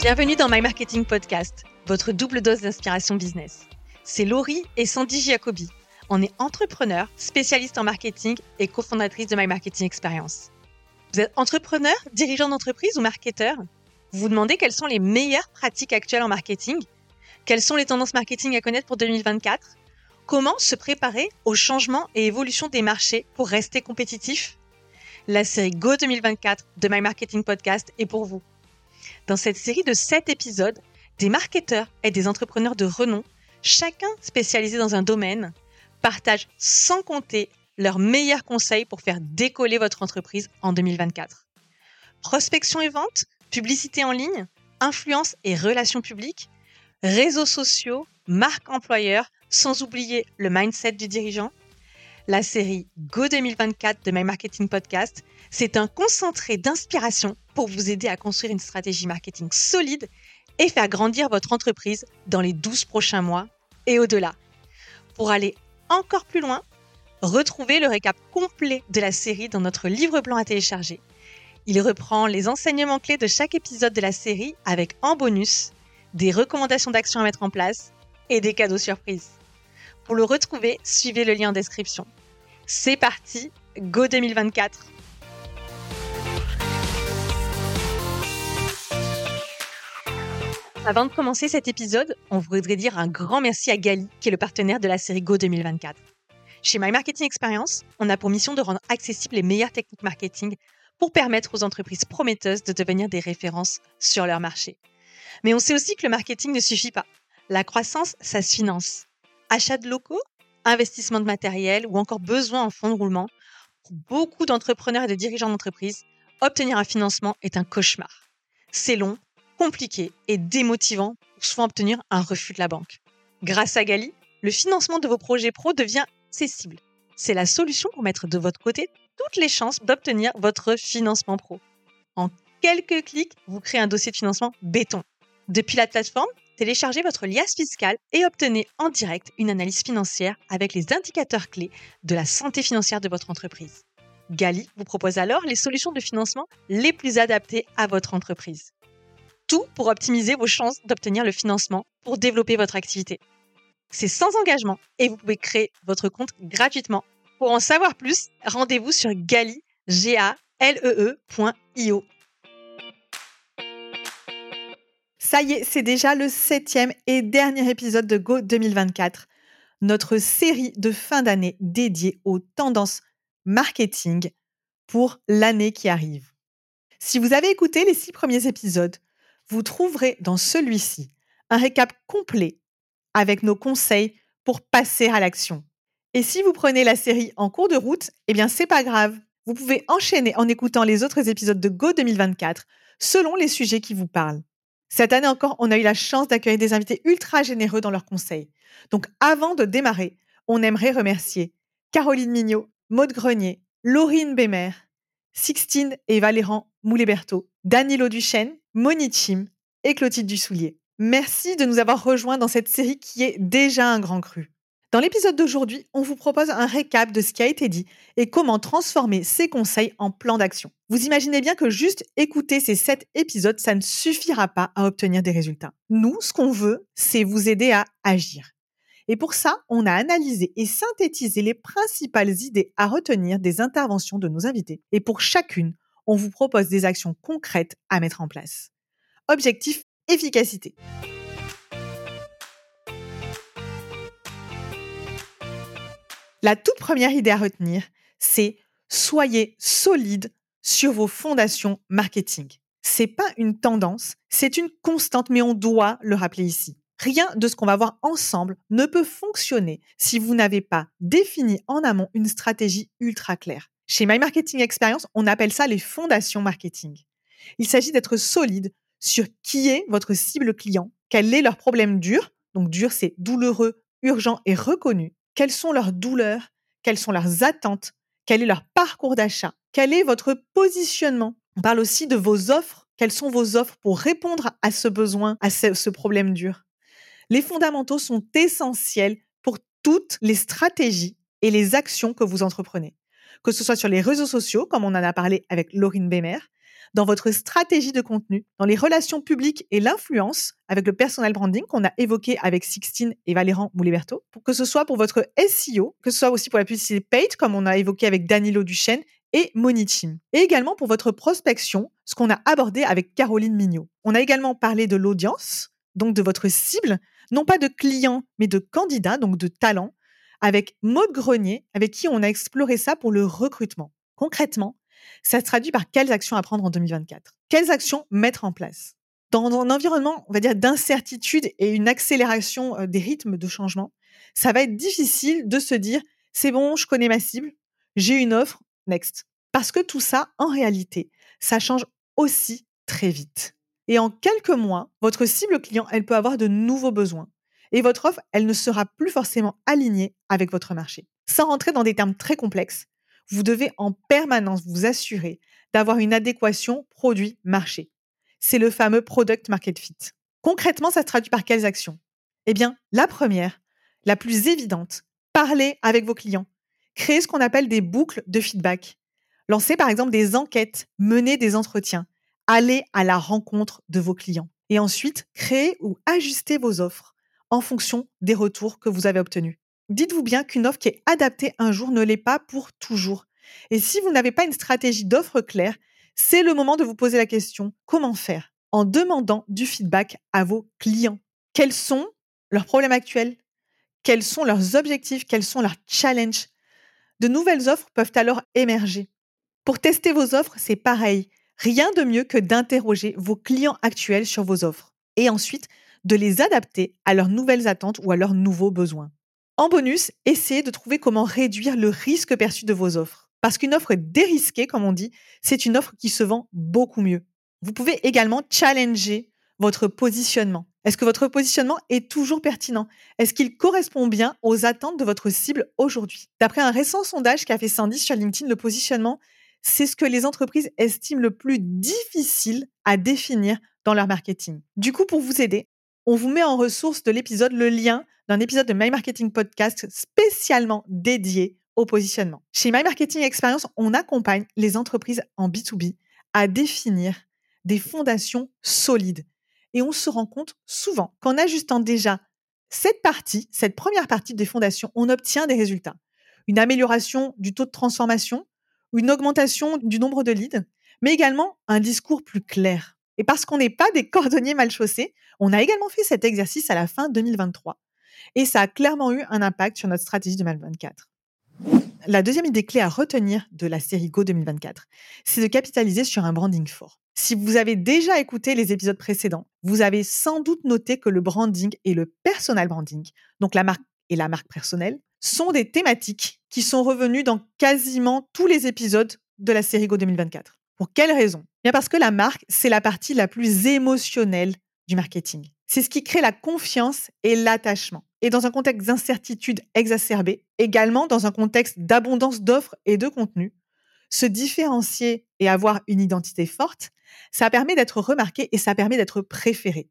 Bienvenue dans My Marketing Podcast, votre double dose d'inspiration business. C'est Laurie et Sandy Giacobi. On est entrepreneurs, spécialistes en marketing et cofondatrices de My Marketing Experience. Vous êtes entrepreneur, dirigeant d'entreprise ou marketeur Vous vous demandez quelles sont les meilleures pratiques actuelles en marketing? Quelles sont les tendances marketing à connaître pour 2024 Comment se préparer aux changements et évolutions des marchés pour rester compétitif La série Go 2024 de My Marketing Podcast est pour vous. Dans cette série de 7 épisodes, des marketeurs et des entrepreneurs de renom, chacun spécialisé dans un domaine, partagent sans compter leurs meilleurs conseils pour faire décoller votre entreprise en 2024. Prospection et vente, publicité en ligne, influence et relations publiques, réseaux sociaux, marque employeur, sans oublier le mindset du dirigeant. La série Go 2024 de My Marketing Podcast, c'est un concentré d'inspiration pour vous aider à construire une stratégie marketing solide et faire grandir votre entreprise dans les 12 prochains mois et au-delà. Pour aller encore plus loin, retrouvez le récap complet de la série dans notre livre blanc à télécharger. Il reprend les enseignements clés de chaque épisode de la série avec en bonus des recommandations d'action à mettre en place et des cadeaux surprises. Pour le retrouver, suivez le lien en description. C'est parti, Go 2024 Avant de commencer cet épisode, on voudrait dire un grand merci à Gali, qui est le partenaire de la série Go 2024. Chez My Marketing Experience, on a pour mission de rendre accessibles les meilleures techniques marketing pour permettre aux entreprises prometteuses de devenir des références sur leur marché. Mais on sait aussi que le marketing ne suffit pas. La croissance, ça se finance. Achat de locaux, investissement de matériel ou encore besoin en fonds de roulement, pour beaucoup d'entrepreneurs et de dirigeants d'entreprise, obtenir un financement est un cauchemar. C'est long, compliqué et démotivant pour souvent obtenir un refus de la banque. Grâce à Gali, le financement de vos projets pro devient accessible. C'est la solution pour mettre de votre côté toutes les chances d'obtenir votre financement pro. En quelques clics, vous créez un dossier de financement béton. Depuis la plateforme, téléchargez votre liasse fiscale et obtenez en direct une analyse financière avec les indicateurs clés de la santé financière de votre entreprise. Gali vous propose alors les solutions de financement les plus adaptées à votre entreprise tout pour optimiser vos chances d'obtenir le financement pour développer votre activité. C'est sans engagement et vous pouvez créer votre compte gratuitement. Pour en savoir plus, rendez-vous sur gali, e e Ça y est, c'est déjà le septième et dernier épisode de Go 2024, notre série de fin d'année dédiée aux tendances marketing pour l'année qui arrive. Si vous avez écouté les six premiers épisodes, vous trouverez dans celui-ci un récap complet avec nos conseils pour passer à l'action. Et si vous prenez la série en cours de route, eh bien c'est pas grave. Vous pouvez enchaîner en écoutant les autres épisodes de Go 2024 selon les sujets qui vous parlent. Cette année encore, on a eu la chance d'accueillir des invités ultra généreux dans leurs conseils. Donc avant de démarrer, on aimerait remercier Caroline Mignot, Maude Grenier, Laurine Bémer, Sixtine et Valéran Mouléberto, Danilo Duchesne, Monique Chim et Clotilde Dussoulier. Merci de nous avoir rejoints dans cette série qui est déjà un grand cru. Dans l'épisode d'aujourd'hui, on vous propose un récap de ce qui a été dit et comment transformer ces conseils en plan d'action. Vous imaginez bien que juste écouter ces sept épisodes, ça ne suffira pas à obtenir des résultats. Nous, ce qu'on veut, c'est vous aider à agir. Et pour ça, on a analysé et synthétisé les principales idées à retenir des interventions de nos invités. Et pour chacune, on vous propose des actions concrètes à mettre en place. Objectif efficacité. La toute première idée à retenir, c'est soyez solide sur vos fondations marketing. C'est pas une tendance, c'est une constante, mais on doit le rappeler ici. Rien de ce qu'on va voir ensemble ne peut fonctionner si vous n'avez pas défini en amont une stratégie ultra claire. Chez My Marketing Experience, on appelle ça les fondations marketing. Il s'agit d'être solide sur qui est votre cible client, quel est leur problème dur, donc dur c'est douloureux, urgent et reconnu, quelles sont leurs douleurs, quelles sont leurs attentes, quel est leur parcours d'achat, quel est votre positionnement? On parle aussi de vos offres, quelles sont vos offres pour répondre à ce besoin, à ce, ce problème dur? Les fondamentaux sont essentiels pour toutes les stratégies et les actions que vous entreprenez que ce soit sur les réseaux sociaux, comme on en a parlé avec Laurine Bémer, dans votre stratégie de contenu, dans les relations publiques et l'influence avec le personal branding qu'on a évoqué avec Sixtine et Valérand Mouliberto, que ce soit pour votre SEO, que ce soit aussi pour la publicité paid, comme on a évoqué avec Danilo Duchesne et Monichim. Et également pour votre prospection, ce qu'on a abordé avec Caroline Mignot. On a également parlé de l'audience, donc de votre cible, non pas de clients, mais de candidats, donc de talents, avec Maud Grenier, avec qui on a exploré ça pour le recrutement. Concrètement, ça se traduit par quelles actions à prendre en 2024 Quelles actions mettre en place? Dans un environnement, on va dire, d'incertitude et une accélération des rythmes de changement, ça va être difficile de se dire, c'est bon, je connais ma cible, j'ai une offre, next. Parce que tout ça, en réalité, ça change aussi très vite. Et en quelques mois, votre cible client, elle peut avoir de nouveaux besoins. Et votre offre, elle ne sera plus forcément alignée avec votre marché. Sans rentrer dans des termes très complexes, vous devez en permanence vous assurer d'avoir une adéquation produit-marché. C'est le fameux product market fit. Concrètement, ça se traduit par quelles actions? Eh bien, la première, la plus évidente, parlez avec vos clients. Créez ce qu'on appelle des boucles de feedback. Lancez par exemple des enquêtes, menez des entretiens. Allez à la rencontre de vos clients. Et ensuite, créez ou ajustez vos offres en fonction des retours que vous avez obtenus. Dites-vous bien qu'une offre qui est adaptée un jour ne l'est pas pour toujours. Et si vous n'avez pas une stratégie d'offre claire, c'est le moment de vous poser la question comment faire En demandant du feedback à vos clients. Quels sont leurs problèmes actuels? Quels sont leurs objectifs? Quels sont leurs challenges? De nouvelles offres peuvent alors émerger. Pour tester vos offres, c'est pareil. Rien de mieux que d'interroger vos clients actuels sur vos offres et ensuite de les adapter à leurs nouvelles attentes ou à leurs nouveaux besoins. En bonus, essayez de trouver comment réduire le risque perçu de vos offres. Parce qu'une offre dérisquée, comme on dit, c'est une offre qui se vend beaucoup mieux. Vous pouvez également challenger votre positionnement. Est-ce que votre positionnement est toujours pertinent? Est-ce qu'il correspond bien aux attentes de votre cible aujourd'hui? D'après un récent sondage qu'a fait Sandy sur LinkedIn, le positionnement, c'est ce que les entreprises estiment le plus difficile à définir dans leur marketing. Du coup, pour vous aider, on vous met en ressource de l'épisode le lien d'un épisode de My Marketing Podcast spécialement dédié au positionnement. Chez My Marketing Experience, on accompagne les entreprises en B2B à définir des fondations solides. Et on se rend compte souvent qu'en ajustant déjà cette partie, cette première partie des fondations, on obtient des résultats. Une amélioration du taux de transformation, une augmentation du nombre de leads, mais également un discours plus clair. Et parce qu'on n'est pas des cordonniers mal chaussés, on a également fait cet exercice à la fin 2023 et ça a clairement eu un impact sur notre stratégie 2024. La deuxième idée clé à retenir de la série Go 2024, c'est de capitaliser sur un branding fort. Si vous avez déjà écouté les épisodes précédents, vous avez sans doute noté que le branding et le personal branding, donc la marque et la marque personnelle, sont des thématiques qui sont revenues dans quasiment tous les épisodes de la série Go 2024. Pour quelle raison? Bien parce que la marque, c'est la partie la plus émotionnelle du marketing. C'est ce qui crée la confiance et l'attachement. Et dans un contexte d'incertitude exacerbée, également dans un contexte d'abondance d'offres et de contenus, se différencier et avoir une identité forte, ça permet d'être remarqué et ça permet d'être préféré.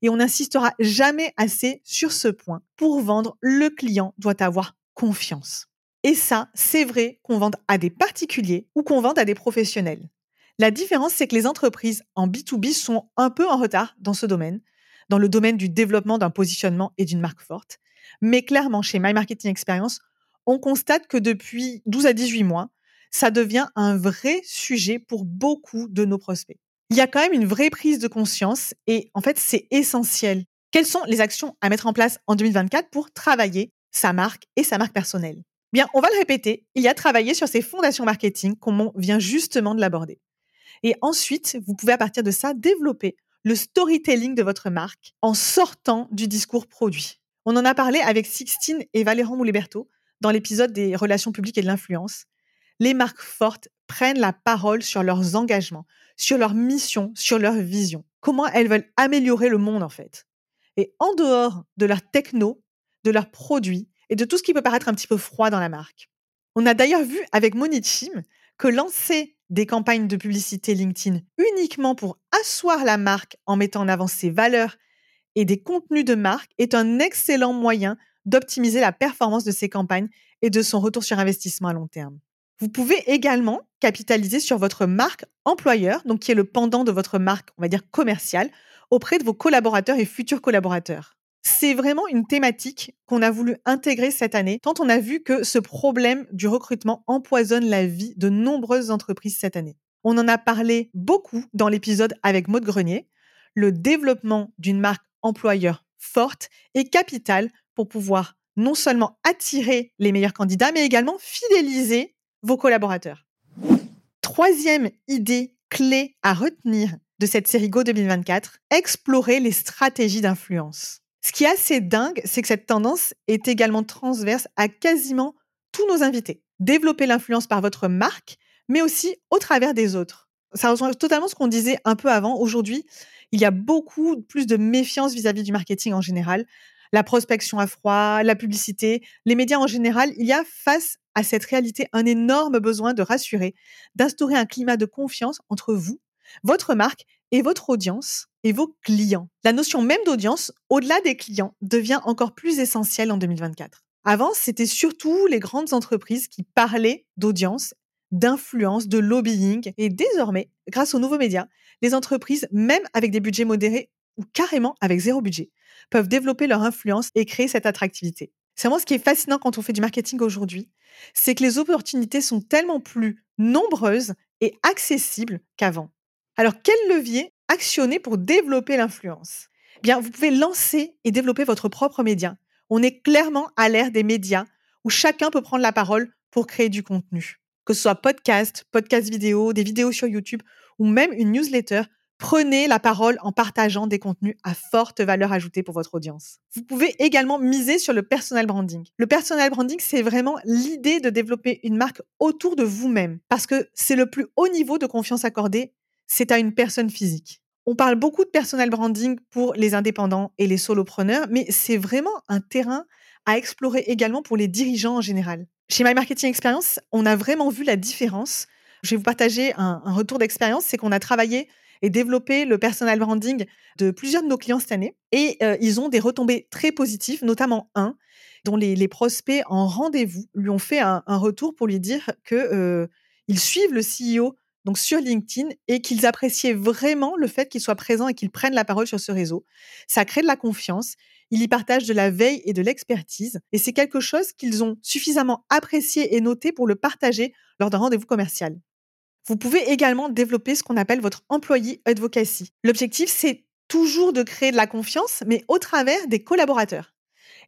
Et on n'insistera jamais assez sur ce point. Pour vendre, le client doit avoir confiance. Et ça, c'est vrai qu'on vende à des particuliers ou qu'on vende à des professionnels. La différence, c'est que les entreprises en B2B sont un peu en retard dans ce domaine, dans le domaine du développement d'un positionnement et d'une marque forte. Mais clairement, chez My Marketing Experience, on constate que depuis 12 à 18 mois, ça devient un vrai sujet pour beaucoup de nos prospects. Il y a quand même une vraie prise de conscience et en fait, c'est essentiel. Quelles sont les actions à mettre en place en 2024 pour travailler sa marque et sa marque personnelle? Bien, on va le répéter, il y a travaillé sur ces fondations marketing comme on vient justement de l'aborder. Et ensuite, vous pouvez à partir de ça développer le storytelling de votre marque en sortant du discours produit. On en a parlé avec Sixtine et Valéran Mouliberto dans l'épisode des relations publiques et de l'influence. Les marques fortes prennent la parole sur leurs engagements, sur leur mission, sur leur vision. Comment elles veulent améliorer le monde en fait. Et en dehors de leur techno, de leurs produits et de tout ce qui peut paraître un petit peu froid dans la marque. On a d'ailleurs vu avec Monichim que lancer des campagnes de publicité LinkedIn uniquement pour asseoir la marque en mettant en avant ses valeurs et des contenus de marque est un excellent moyen d'optimiser la performance de ses campagnes et de son retour sur investissement à long terme. Vous pouvez également capitaliser sur votre marque employeur, donc qui est le pendant de votre marque, on va dire commerciale, auprès de vos collaborateurs et futurs collaborateurs. C'est vraiment une thématique qu'on a voulu intégrer cette année, tant on a vu que ce problème du recrutement empoisonne la vie de nombreuses entreprises cette année. On en a parlé beaucoup dans l'épisode avec Maud Grenier. Le développement d'une marque employeur forte est capital pour pouvoir non seulement attirer les meilleurs candidats, mais également fidéliser vos collaborateurs. Troisième idée clé à retenir de cette série Go 2024, explorer les stratégies d'influence. Ce qui est assez dingue, c'est que cette tendance est également transverse à quasiment tous nos invités. Développer l'influence par votre marque, mais aussi au travers des autres. Ça rejoint totalement ce qu'on disait un peu avant. Aujourd'hui, il y a beaucoup plus de méfiance vis-à-vis du marketing en général. La prospection à froid, la publicité, les médias en général, il y a face à cette réalité un énorme besoin de rassurer, d'instaurer un climat de confiance entre vous, votre marque et votre audience et vos clients. La notion même d'audience, au-delà des clients, devient encore plus essentielle en 2024. Avant, c'était surtout les grandes entreprises qui parlaient d'audience, d'influence, de lobbying. Et désormais, grâce aux nouveaux médias, les entreprises, même avec des budgets modérés ou carrément avec zéro budget, peuvent développer leur influence et créer cette attractivité. C'est vraiment ce qui est fascinant quand on fait du marketing aujourd'hui, c'est que les opportunités sont tellement plus nombreuses et accessibles qu'avant. Alors, quel levier actionner pour développer l'influence? Eh Bien, vous pouvez lancer et développer votre propre média. On est clairement à l'ère des médias où chacun peut prendre la parole pour créer du contenu. Que ce soit podcast, podcast vidéo, des vidéos sur YouTube ou même une newsletter, Prenez la parole en partageant des contenus à forte valeur ajoutée pour votre audience. Vous pouvez également miser sur le personal branding. Le personal branding, c'est vraiment l'idée de développer une marque autour de vous-même parce que c'est le plus haut niveau de confiance accordé, c'est à une personne physique. On parle beaucoup de personal branding pour les indépendants et les solopreneurs, mais c'est vraiment un terrain à explorer également pour les dirigeants en général. Chez My Marketing Experience, on a vraiment vu la différence. Je vais vous partager un, retour d'expérience, c'est qu'on a travaillé et développer le personal branding de plusieurs de nos clients cette année. Et euh, ils ont des retombées très positives, notamment un dont les, prospects en rendez-vous lui ont fait un, retour pour lui dire que euh, ils suivent le CEO donc sur LinkedIn et qu'ils appréciaient vraiment le fait qu'il soit présent et qu'il prenne la parole sur ce réseau. Ça crée de la confiance. Il y partage de la veille et de l'expertise et c'est quelque chose qu'ils ont suffisamment apprécié et noté pour le partager lors d'un rendez-vous commercial. Vous pouvez également développer ce qu'on appelle votre employee advocacy. L'objectif, c'est toujours de créer de la confiance, mais au travers des collaborateurs.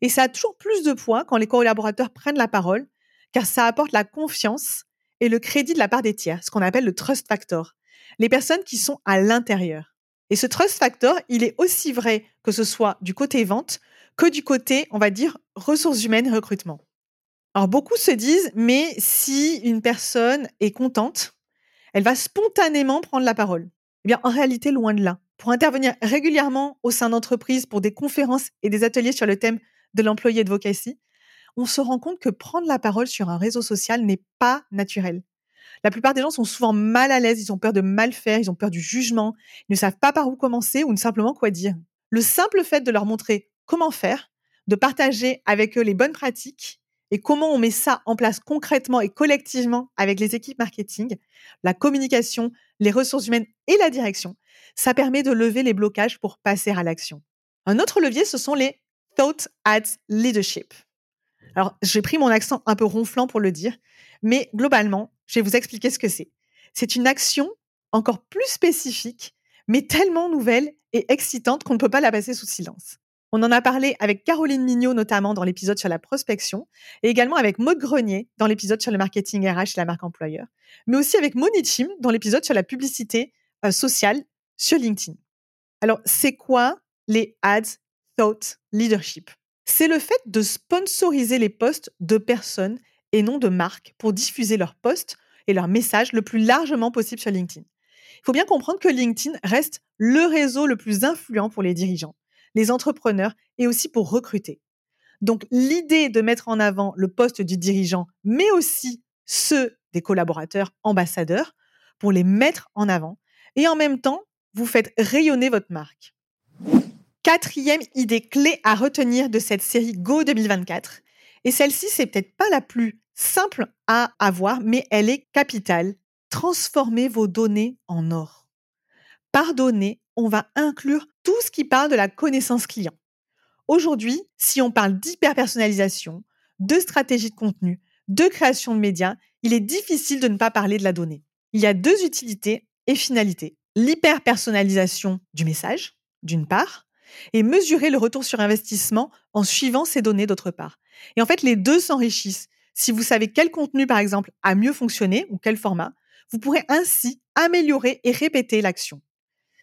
Et ça a toujours plus de poids quand les collaborateurs prennent la parole, car ça apporte la confiance et le crédit de la part des tiers, ce qu'on appelle le trust factor. Les personnes qui sont à l'intérieur. Et ce trust factor, il est aussi vrai que ce soit du côté vente que du côté, on va dire, ressources humaines recrutement. Alors beaucoup se disent, mais si une personne est contente, elle va spontanément prendre la parole. Eh bien, en réalité, loin de là. Pour intervenir régulièrement au sein d'entreprises pour des conférences et des ateliers sur le thème de l'employé advocacy, on se rend compte que prendre la parole sur un réseau social n'est pas naturel. La plupart des gens sont souvent mal à l'aise, ils ont peur de mal faire, ils ont peur du jugement, ils ne savent pas par où commencer ou simplement quoi dire. Le simple fait de leur montrer comment faire, de partager avec eux les bonnes pratiques, et comment on met ça en place concrètement et collectivement avec les équipes marketing, la communication, les ressources humaines et la direction, ça permet de lever les blocages pour passer à l'action. Un autre levier, ce sont les Thought Ads Leadership. Alors, j'ai pris mon accent un peu ronflant pour le dire, mais globalement, je vais vous expliquer ce que c'est. C'est une action encore plus spécifique, mais tellement nouvelle et excitante qu'on ne peut pas la passer sous silence. On en a parlé avec Caroline Mignot, notamment dans l'épisode sur la prospection, et également avec Maud Grenier dans l'épisode sur le marketing RH et la marque employeur, mais aussi avec Monique Chim dans l'épisode sur la publicité euh, sociale sur LinkedIn. Alors, c'est quoi les Ads Thought Leadership? C'est le fait de sponsoriser les posts de personnes et non de marques pour diffuser leurs posts et leurs messages le plus largement possible sur LinkedIn. Il faut bien comprendre que LinkedIn reste le réseau le plus influent pour les dirigeants les entrepreneurs et aussi pour recruter. Donc l'idée de mettre en avant le poste du dirigeant, mais aussi ceux des collaborateurs ambassadeurs, pour les mettre en avant, et en même temps, vous faites rayonner votre marque. Quatrième idée clé à retenir de cette série Go 2024, et celle-ci, c'est peut-être pas la plus simple à avoir, mais elle est capitale. Transformez vos données en or. Par données, on va inclure tout ce qui parle de la connaissance client. Aujourd'hui, si on parle d'hyperpersonnalisation, de stratégie de contenu, de création de médias, il est difficile de ne pas parler de la donnée. Il y a deux utilités et finalités. L'hyperpersonnalisation du message, d'une part, et mesurer le retour sur investissement en suivant ces données d'autre part. Et en fait, les deux s'enrichissent. Si vous savez quel contenu, par exemple, a mieux fonctionné ou quel format, vous pourrez ainsi améliorer et répéter l'action.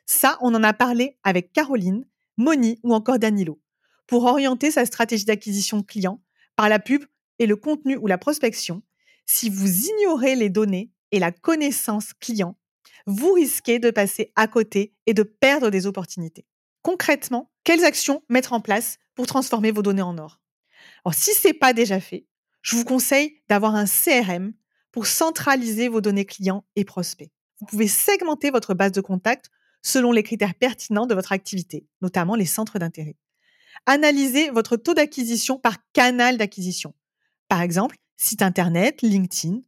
Ça, on en a parlé avec Caroline, Moni ou encore Danilo. Pour orienter sa stratégie d'acquisition client par la pub et le contenu ou la prospection, si vous ignorez les données et la connaissance client, vous risquez de passer à côté et de perdre des opportunités. Concrètement, quelles actions mettre en place pour transformer vos données en or? Si ce n'est pas déjà fait, je vous conseille d'avoir un CRM pour centraliser vos données clients et prospects. Vous pouvez segmenter votre base de contact selon les critères pertinents de votre activité, notamment les centres d'intérêt. Analysez votre taux d'acquisition par canal d'acquisition. Par exemple, site internet, LinkedIn,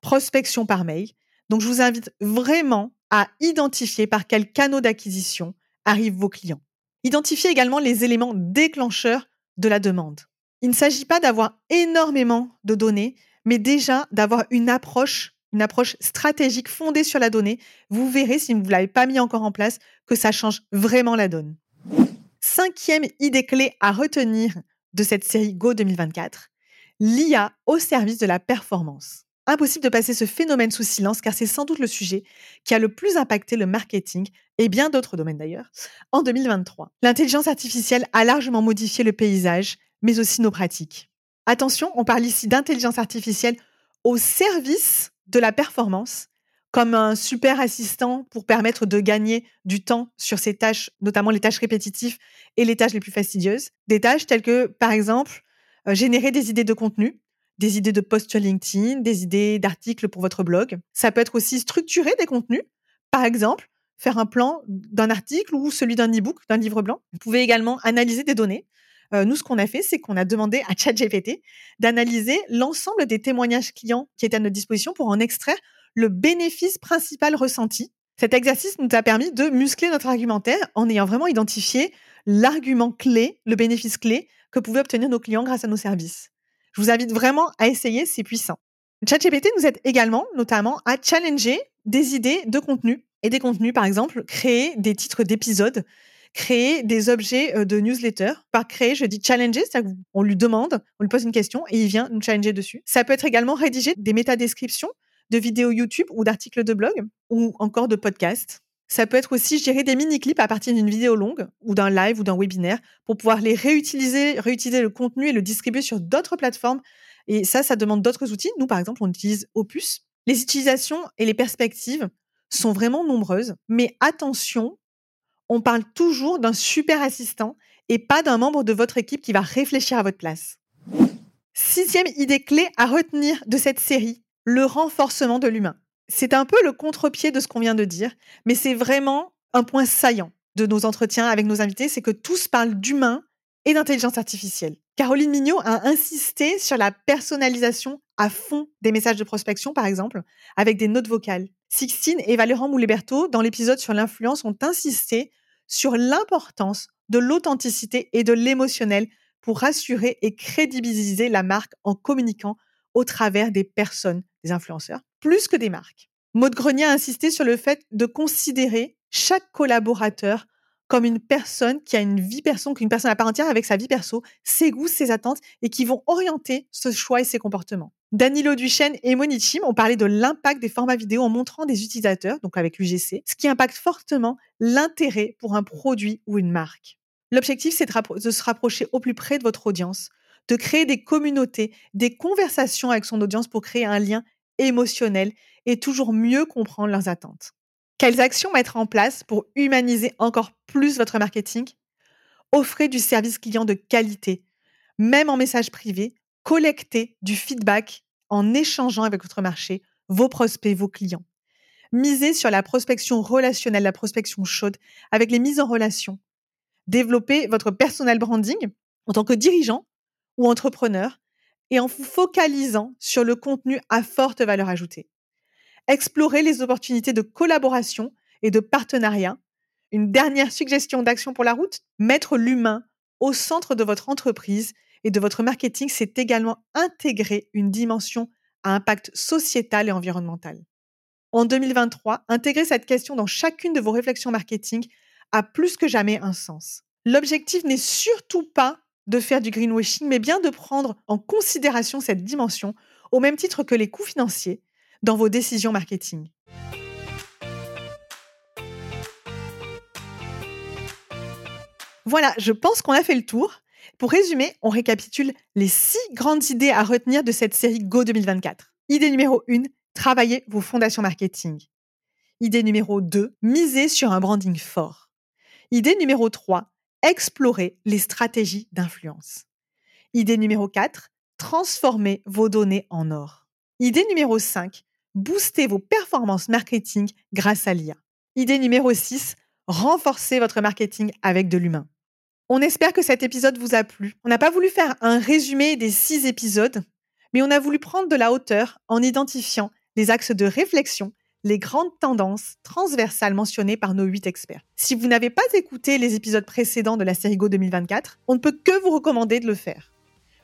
prospection par mail. Donc, je vous invite vraiment à identifier par quels canaux d'acquisition arrivent vos clients. Identifiez également les éléments déclencheurs de la demande. Il ne s'agit pas d'avoir énormément de données, mais déjà d'avoir une approche, une approche stratégique fondée sur la donnée. Vous verrez, si vous ne l'avez pas mis encore en place, que ça change vraiment la donne. Cinquième idée clé à retenir de cette série Go 2024, l'IA au service de la performance. Impossible de passer ce phénomène sous silence car c'est sans doute le sujet qui a le plus impacté le marketing et bien d'autres domaines d'ailleurs en 2023. L'intelligence artificielle a largement modifié le paysage, mais aussi nos pratiques. Attention, on parle ici d'intelligence artificielle au service de la performance, comme un super assistant pour permettre de gagner du temps sur ces tâches, notamment les tâches répétitives et les tâches les plus fastidieuses. Des tâches telles que, par exemple, euh, générer des idées de contenu, des idées de posts sur LinkedIn, des idées d'articles pour votre blog. Ça peut être aussi structurer des contenus. Par exemple, faire un plan d'un article ou celui d'un e-book, d'un livre blanc. Vous pouvez également analyser des données. Euh, nous, ce qu'on a fait, c'est qu'on a demandé à ChatGPT d'analyser l'ensemble des témoignages clients qui étaient à notre disposition pour en extraire le bénéfice principal ressenti. Cet exercice nous a permis de muscler notre argumentaire en ayant vraiment identifié l'argument clé, le bénéfice clé que pouvaient obtenir nos clients grâce à nos services. Je vous invite vraiment à essayer, c'est puissant. ChatGPT nous aide également, notamment, à challenger des idées de contenu et des contenus, par exemple, créer des titres d'épisodes, créer des objets euh, de newsletter. Par créer, je dis challenger, c'est-à-dire qu'on lui demande, on lui pose une question et il vient nous challenger dessus. Ça peut être également rédiger des métadescriptions de vidéos YouTube ou d'articles de blog ou encore de podcasts. Ça peut être aussi gérer des mini-clips à partir d'une vidéo longue ou d'un live ou d'un webinaire pour pouvoir les réutiliser, réutiliser le contenu et le distribuer sur d'autres plateformes. Et ça, ça demande d'autres outils. Nous, par exemple, on utilise Opus. Les utilisations et les perspectives sont vraiment nombreuses, mais attention, on parle toujours d'un super assistant et pas d'un membre de votre équipe qui va réfléchir à votre place. Sixième idée clé à retenir de cette série, le renforcement de l'humain. C'est un peu le contre-pied de ce qu'on vient de dire, mais c'est vraiment un point saillant de nos entretiens avec nos invités, c'est que tous parlent d'humain et d'intelligence artificielle. Caroline Mignot a insisté sur la personnalisation à fond des messages de prospection, par exemple, avec des notes vocales. Sixtine et Valéran Mouléberto, dans l'épisode sur l'influence, ont insisté sur l'importance de l'authenticité et de l'émotionnel pour rassurer et crédibiliser la marque en communiquant au travers des personnes, influenceurs, plus que des marques. Maud Grenier a insisté sur le fait de considérer chaque collaborateur comme une personne qui a une vie perso, qu'une personne à part entière avec sa vie perso, ses goûts, ses attentes et qui vont orienter ce choix et ses comportements. Danilo Duchesne et Monichim ont parlé de l'impact des formats vidéo en montrant des utilisateurs, donc avec l'UGC, ce qui impacte fortement l'intérêt pour un produit ou une marque. L'objectif, c'est de se rapprocher au plus près de votre audience, de créer des communautés, des conversations avec son audience pour créer un lien émotionnel et toujours mieux comprendre leurs attentes. Quelles actions mettre en place pour humaniser encore plus votre marketing? Offrez du service client de qualité, même en message privé, collectez du feedback en échangeant avec votre marché, vos prospects, vos clients. Misez sur la prospection relationnelle, la prospection chaude, avec les mises en relation. Développez votre personal branding en tant que dirigeant ou entrepreneur et en vous focalisant sur le contenu à forte valeur ajoutée. Explorez les opportunités de collaboration et de partenariat. Une dernière suggestion d'action pour la route, mettre l'humain au centre de votre entreprise et de votre marketing, c'est également intégrer une dimension à impact sociétal et environnemental. En 2023, intégrer cette question dans chacune de vos réflexions marketing a plus que jamais un sens. L'objectif n'est surtout pas de faire du greenwashing, mais bien de prendre en considération cette dimension au même titre que les coûts financiers dans vos décisions marketing. Voilà, je pense qu'on a fait le tour. Pour résumer, on récapitule les six grandes idées à retenir de cette série Go 2024. Idée numéro 1, travaillez vos fondations marketing. Idée numéro 2, misez sur un branding fort. Idée numéro 3, explorez les stratégies d'influence. Idée numéro 4, transformez vos données en or. Idée numéro 5, boostez vos performances marketing grâce à l'IA. Idée numéro 6, renforcez votre marketing avec de l'humain. On espère que cet épisode vous a plu. On n'a pas voulu faire un résumé des six épisodes, mais on a voulu prendre de la hauteur en identifiant les axes de réflexion les grandes tendances transversales mentionnées par nos huit experts. Si vous n'avez pas écouté les épisodes précédents de la série Go 2024, on ne peut que vous recommander de le faire.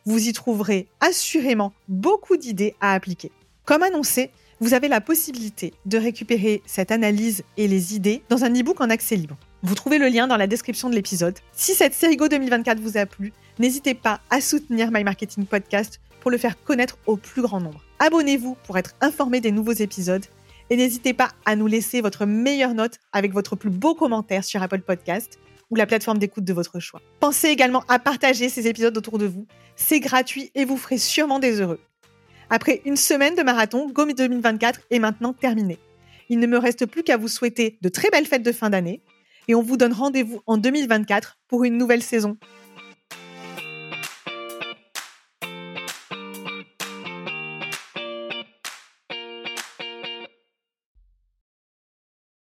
Vous y trouverez assurément beaucoup d'idées à appliquer. Comme annoncé, vous avez la possibilité de récupérer cette analyse et les idées dans un e-book en accès libre. Vous trouvez le lien dans la description de l'épisode. Si cette série Go 2024 vous a plu, n'hésitez pas à soutenir My Marketing Podcast pour le faire connaître au plus grand nombre. Abonnez-vous pour être informé des nouveaux épisodes et n'hésitez pas à nous laisser votre meilleure note avec votre plus beau commentaire sur Apple Podcast ou la plateforme d'écoute de votre choix. Pensez également à partager ces épisodes autour de vous. C'est gratuit et vous ferez sûrement des heureux. Après une semaine de marathon, GOMI 2024 est maintenant terminé. Il ne me reste plus qu'à vous souhaiter de très belles fêtes de fin d'année et on vous donne rendez-vous en 2024 pour une nouvelle saison.